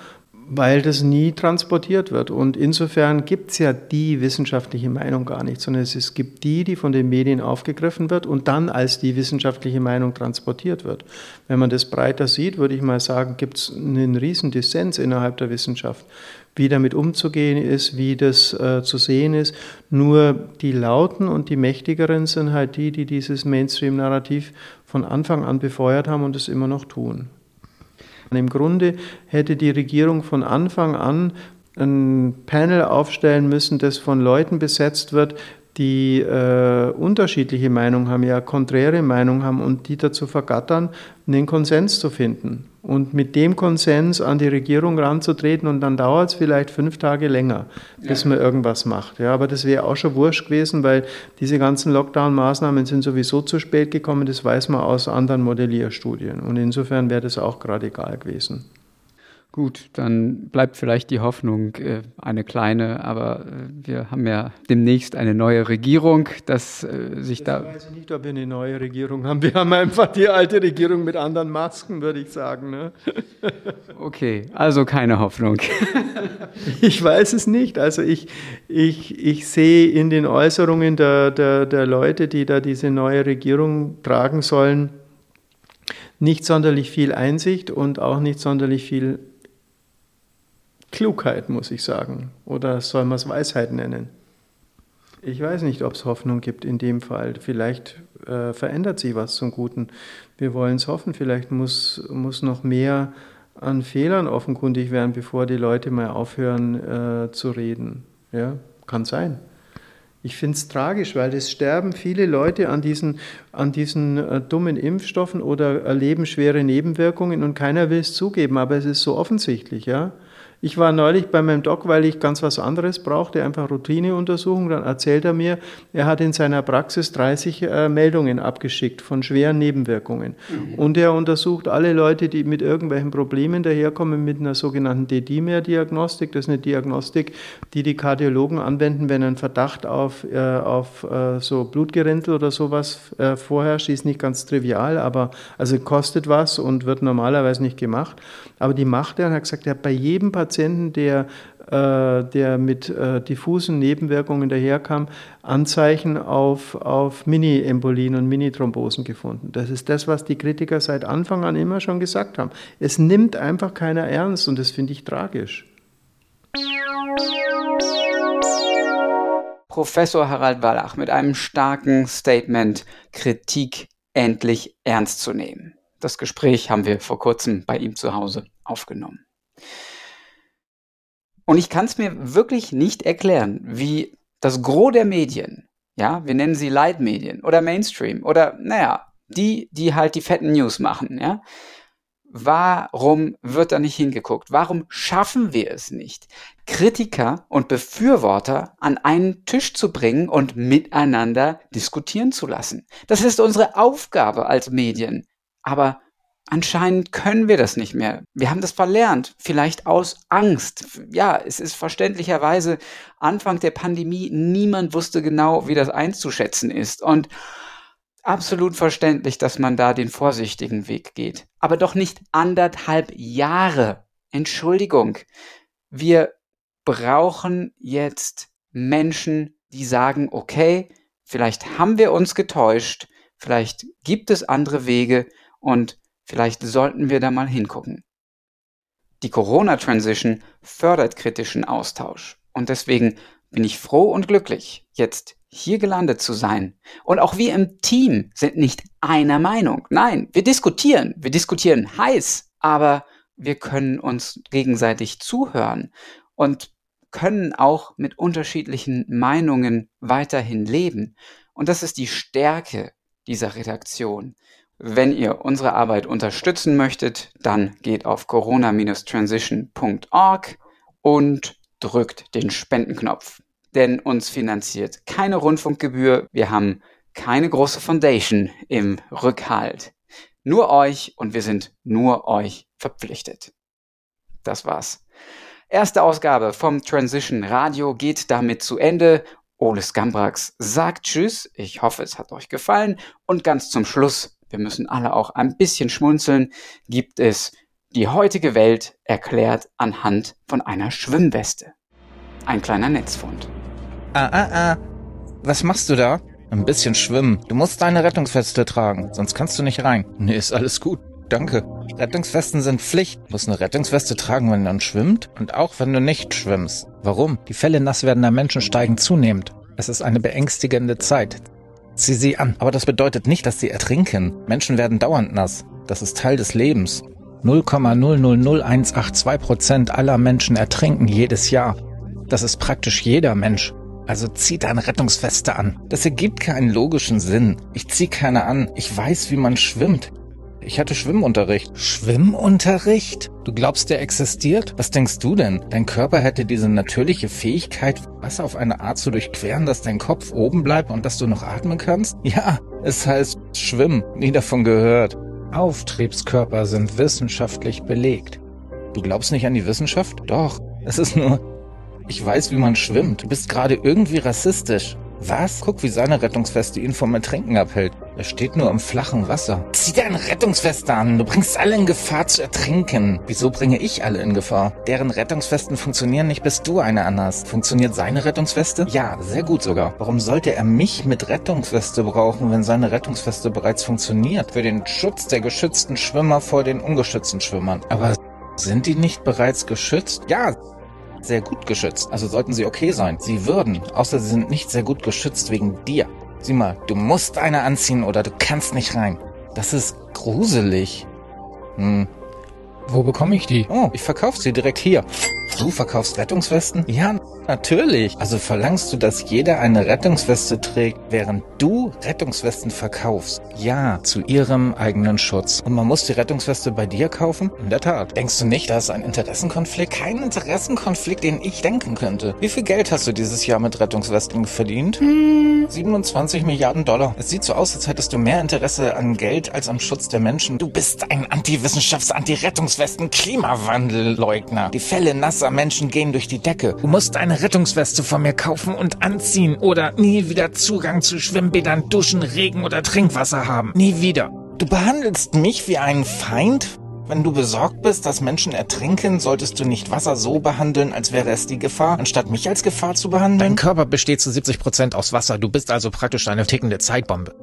Weil das nie transportiert wird. Und insofern gibt es ja die wissenschaftliche Meinung gar nicht, sondern es gibt die, die von den Medien aufgegriffen wird und dann als die wissenschaftliche Meinung transportiert wird. Wenn man das breiter sieht, würde ich mal sagen, gibt es einen riesen Dissens innerhalb der Wissenschaft, wie damit umzugehen ist, wie das äh, zu sehen ist. Nur die Lauten und die Mächtigeren sind halt die, die dieses Mainstream-Narrativ von Anfang an befeuert haben und es immer noch tun. Im Grunde hätte die Regierung von Anfang an ein Panel aufstellen müssen, das von Leuten besetzt wird, die äh, unterschiedliche Meinungen haben, ja konträre Meinungen haben und die dazu vergattern, einen Konsens zu finden. Und mit dem Konsens an die Regierung ranzutreten und dann dauert es vielleicht fünf Tage länger, bis ja. man irgendwas macht. Ja, aber das wäre auch schon wurscht gewesen, weil diese ganzen Lockdown-Maßnahmen sind sowieso zu spät gekommen, das weiß man aus anderen Modellierstudien. Und insofern wäre das auch gerade egal gewesen. Gut, dann bleibt vielleicht die Hoffnung äh, eine kleine, aber äh, wir haben ja demnächst eine neue Regierung, dass äh, sich das da. Ich weiß nicht, ob wir eine neue Regierung haben. Wir haben einfach die alte Regierung mit anderen Masken, würde ich sagen. Ne? Okay, also keine Hoffnung. ich weiß es nicht. Also ich, ich, ich sehe in den Äußerungen der, der, der Leute, die da diese neue Regierung tragen sollen, nicht sonderlich viel Einsicht und auch nicht sonderlich viel Klugheit, muss ich sagen. Oder soll man es Weisheit nennen? Ich weiß nicht, ob es Hoffnung gibt in dem Fall. Vielleicht äh, verändert sich was zum Guten. Wir wollen es hoffen. Vielleicht muss, muss noch mehr an Fehlern offenkundig werden, bevor die Leute mal aufhören äh, zu reden. Ja, kann sein. Ich finde es tragisch, weil es sterben viele Leute an diesen, an diesen äh, dummen Impfstoffen oder erleben schwere Nebenwirkungen und keiner will es zugeben, aber es ist so offensichtlich, ja. Ich war neulich bei meinem Doc, weil ich ganz was anderes brauchte, einfach Routineuntersuchung. Dann erzählt er mir, er hat in seiner Praxis 30 äh, Meldungen abgeschickt von schweren Nebenwirkungen. Mhm. Und er untersucht alle Leute, die mit irgendwelchen Problemen daherkommen, mit einer sogenannten D-Dimer-Diagnostik. Das ist eine Diagnostik, die die Kardiologen anwenden, wenn ein Verdacht auf, äh, auf äh, so Blutgerinnsel oder sowas äh, vorherrscht. Die ist nicht ganz trivial, aber also kostet was und wird normalerweise nicht gemacht. Aber die macht er und hat gesagt, er hat bei jedem Patienten, der, äh, der mit äh, diffusen Nebenwirkungen daherkam, Anzeichen auf, auf Mini-Embolien und Mini-Thrombosen gefunden. Das ist das, was die Kritiker seit Anfang an immer schon gesagt haben. Es nimmt einfach keiner ernst und das finde ich tragisch. Professor Harald Wallach mit einem starken Statement, Kritik endlich ernst zu nehmen. Das Gespräch haben wir vor kurzem bei ihm zu Hause aufgenommen. Und ich kann es mir wirklich nicht erklären, wie das Gros der Medien, ja, wir nennen sie Leitmedien oder Mainstream oder, naja, die, die halt die fetten News machen, ja, warum wird da nicht hingeguckt? Warum schaffen wir es nicht, Kritiker und Befürworter an einen Tisch zu bringen und miteinander diskutieren zu lassen? Das ist unsere Aufgabe als Medien. Aber Anscheinend können wir das nicht mehr. Wir haben das verlernt, vielleicht aus Angst. Ja, es ist verständlicherweise Anfang der Pandemie, niemand wusste genau, wie das einzuschätzen ist. Und absolut verständlich, dass man da den vorsichtigen Weg geht. Aber doch nicht anderthalb Jahre. Entschuldigung. Wir brauchen jetzt Menschen, die sagen, okay, vielleicht haben wir uns getäuscht, vielleicht gibt es andere Wege und Vielleicht sollten wir da mal hingucken. Die Corona-Transition fördert kritischen Austausch und deswegen bin ich froh und glücklich, jetzt hier gelandet zu sein. Und auch wir im Team sind nicht einer Meinung. Nein, wir diskutieren, wir diskutieren heiß, aber wir können uns gegenseitig zuhören und können auch mit unterschiedlichen Meinungen weiterhin leben. Und das ist die Stärke dieser Redaktion. Wenn ihr unsere Arbeit unterstützen möchtet, dann geht auf corona-transition.org und drückt den Spendenknopf. Denn uns finanziert keine Rundfunkgebühr, wir haben keine große Foundation im Rückhalt. Nur euch und wir sind nur euch verpflichtet. Das war's. Erste Ausgabe vom Transition Radio geht damit zu Ende. Ole Skambrax sagt Tschüss. Ich hoffe, es hat euch gefallen. Und ganz zum Schluss wir müssen alle auch ein bisschen schmunzeln, gibt es die heutige Welt erklärt anhand von einer Schwimmweste. Ein kleiner Netzfund. Ah, ah, ah. Was machst du da? Ein bisschen schwimmen. Du musst deine Rettungsweste tragen, sonst kannst du nicht rein. Nee, ist alles gut. Danke. Rettungswesten sind Pflicht. Du musst eine Rettungsweste tragen, wenn man schwimmt und auch wenn du nicht schwimmst. Warum? Die Fälle nass werdender Menschen steigen zunehmend. Es ist eine beängstigende Zeit. Zieh sie an. Aber das bedeutet nicht, dass sie ertrinken. Menschen werden dauernd nass. Das ist Teil des Lebens. 0,000182 Prozent aller Menschen ertrinken jedes Jahr. Das ist praktisch jeder Mensch. Also zieh deine Rettungsweste an. Das ergibt keinen logischen Sinn. Ich zieh keine an. Ich weiß, wie man schwimmt. Ich hatte Schwimmunterricht. Schwimmunterricht? Du glaubst, der existiert? Was denkst du denn? Dein Körper hätte diese natürliche Fähigkeit, Wasser auf eine Art zu durchqueren, dass dein Kopf oben bleibt und dass du noch atmen kannst? Ja, es heißt Schwimmen. Nie davon gehört. Auftriebskörper sind wissenschaftlich belegt. Du glaubst nicht an die Wissenschaft? Doch. Es ist nur, ich weiß, wie man schwimmt. Du bist gerade irgendwie rassistisch. Was? Guck, wie seine Rettungsweste ihn vom Ertrinken abhält. Er steht nur im flachen Wasser. Zieh deine Rettungsweste an. Du bringst alle in Gefahr zu ertrinken. Wieso bringe ich alle in Gefahr? Deren Rettungswesten funktionieren nicht, bis du eine anhast. Funktioniert seine Rettungsweste? Ja, sehr gut sogar. Warum sollte er mich mit Rettungsweste brauchen, wenn seine Rettungsweste bereits funktioniert? Für den Schutz der geschützten Schwimmer vor den ungeschützten Schwimmern. Aber sind die nicht bereits geschützt? Ja, sehr gut geschützt. Also sollten sie okay sein. Sie würden, außer sie sind nicht sehr gut geschützt wegen dir. Sieh mal, du musst eine anziehen oder du kannst nicht rein. Das ist gruselig. Hm. Wo bekomme ich die? Oh, ich verkaufe sie direkt hier. Du verkaufst Rettungswesten? Ja, natürlich. Also verlangst du, dass jeder eine Rettungsweste trägt, während du Rettungswesten verkaufst? Ja, zu ihrem eigenen Schutz. Und man muss die Rettungsweste bei dir kaufen? In der Tat. Denkst du nicht, da ist ein Interessenkonflikt? Kein Interessenkonflikt, den ich denken könnte. Wie viel Geld hast du dieses Jahr mit Rettungswesten verdient? Hm, 27 Milliarden Dollar. Es sieht so aus, als hättest du mehr Interesse an Geld als am Schutz der Menschen. Du bist ein Antiwissenschafts-, Anti-Rettungswesten, Klimawandelleugner. Die Fälle nasser Menschen gehen durch die Decke. Du musst eine Rettungsweste von mir kaufen und anziehen oder nie wieder Zugang zu Schwimmbädern, Duschen, Regen oder Trinkwasser haben. Nie wieder. Du behandelst mich wie einen Feind? Wenn du besorgt bist, dass Menschen ertrinken, solltest du nicht Wasser so behandeln, als wäre es die Gefahr, anstatt mich als Gefahr zu behandeln? Dein Körper besteht zu 70 Prozent aus Wasser. Du bist also praktisch eine tickende Zeitbombe.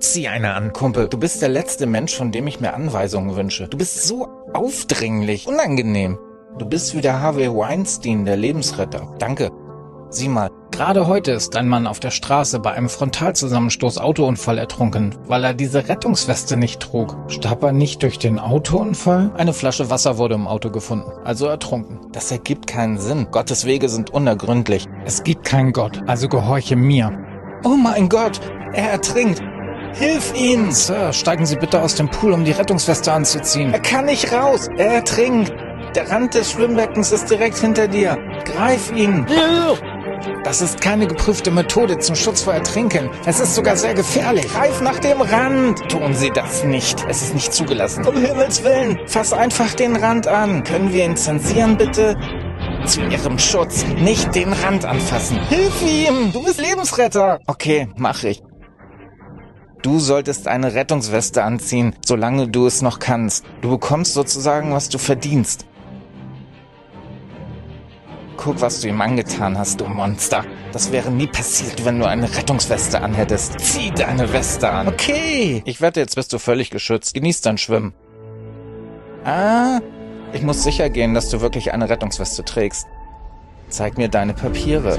Zieh eine an, Kumpel. Du bist der letzte Mensch, von dem ich mir Anweisungen wünsche. Du bist so aufdringlich, unangenehm. Du bist wie der Harvey Weinstein, der Lebensretter. Danke. Sieh mal, gerade heute ist ein Mann auf der Straße bei einem Frontalzusammenstoß Autounfall ertrunken, weil er diese Rettungsweste nicht trug. Starb er nicht durch den Autounfall? Eine Flasche Wasser wurde im Auto gefunden, also ertrunken. Das ergibt keinen Sinn. Gottes Wege sind unergründlich. Es gibt keinen Gott, also gehorche mir. Oh mein Gott, er ertrinkt. Hilf ihm! Sir, steigen Sie bitte aus dem Pool, um die Rettungsweste anzuziehen. Er kann nicht raus. Er ertrinkt. Der Rand des Schwimmbeckens ist direkt hinter dir. Greif ihn. Das ist keine geprüfte Methode zum Schutz vor Ertrinken. Es ist sogar sehr gefährlich. Greif nach dem Rand. Tun Sie das nicht. Es ist nicht zugelassen. Um Himmels Willen. Fass einfach den Rand an. Können wir ihn zensieren, bitte? Zu Ihrem Schutz. Nicht den Rand anfassen. Hilf ihm. Du bist Lebensretter. Okay, mach ich. Du solltest eine Rettungsweste anziehen, solange du es noch kannst. Du bekommst sozusagen, was du verdienst. Guck, was du ihm angetan hast, du Monster. Das wäre nie passiert, wenn du eine Rettungsweste anhättest. Zieh deine Weste an. Okay. Ich wette, jetzt bist du völlig geschützt. Genieß dein Schwimmen. Ah, ich muss sicher gehen, dass du wirklich eine Rettungsweste trägst. Zeig mir deine Papiere.